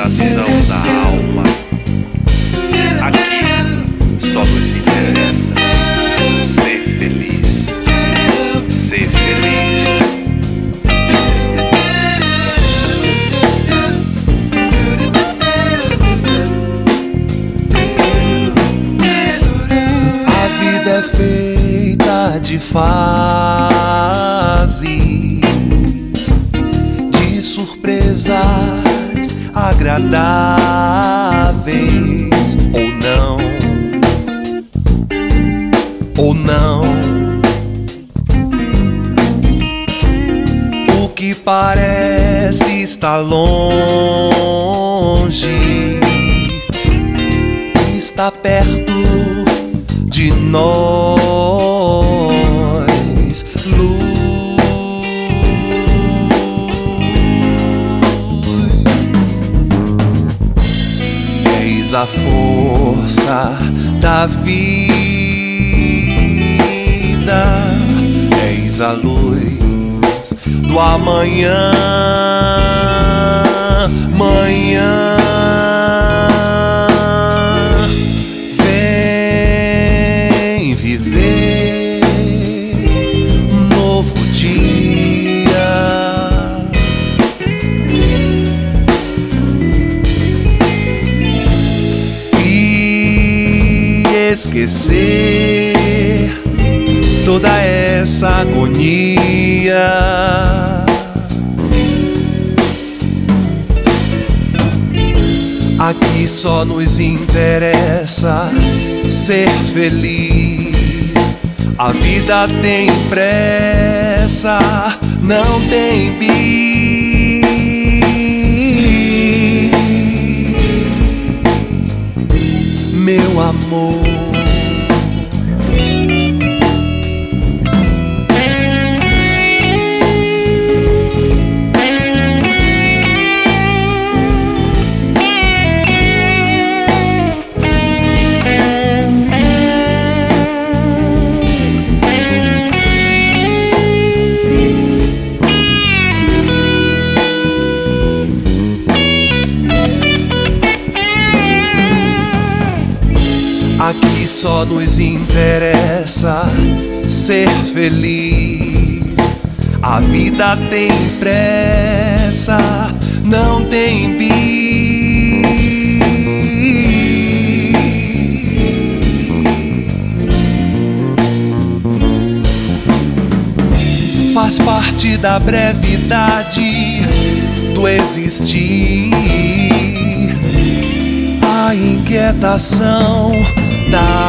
alimentação da alma. Aqui só nos interessa ser feliz. Ser feliz. A vida é feita de fases, de surpresas agradáveis ou não, ou não. O que parece estar longe está perto de nós. Eis a força da vida, eis a luz do amanhã. Manhã. Esquecer toda essa agonia. Aqui só nos interessa ser feliz. A vida tem pressa, não tem bis. Meu amor. Aqui só nos interessa ser feliz. A vida tem pressa, não tem bis. Faz parte da brevidade do existir inquietação da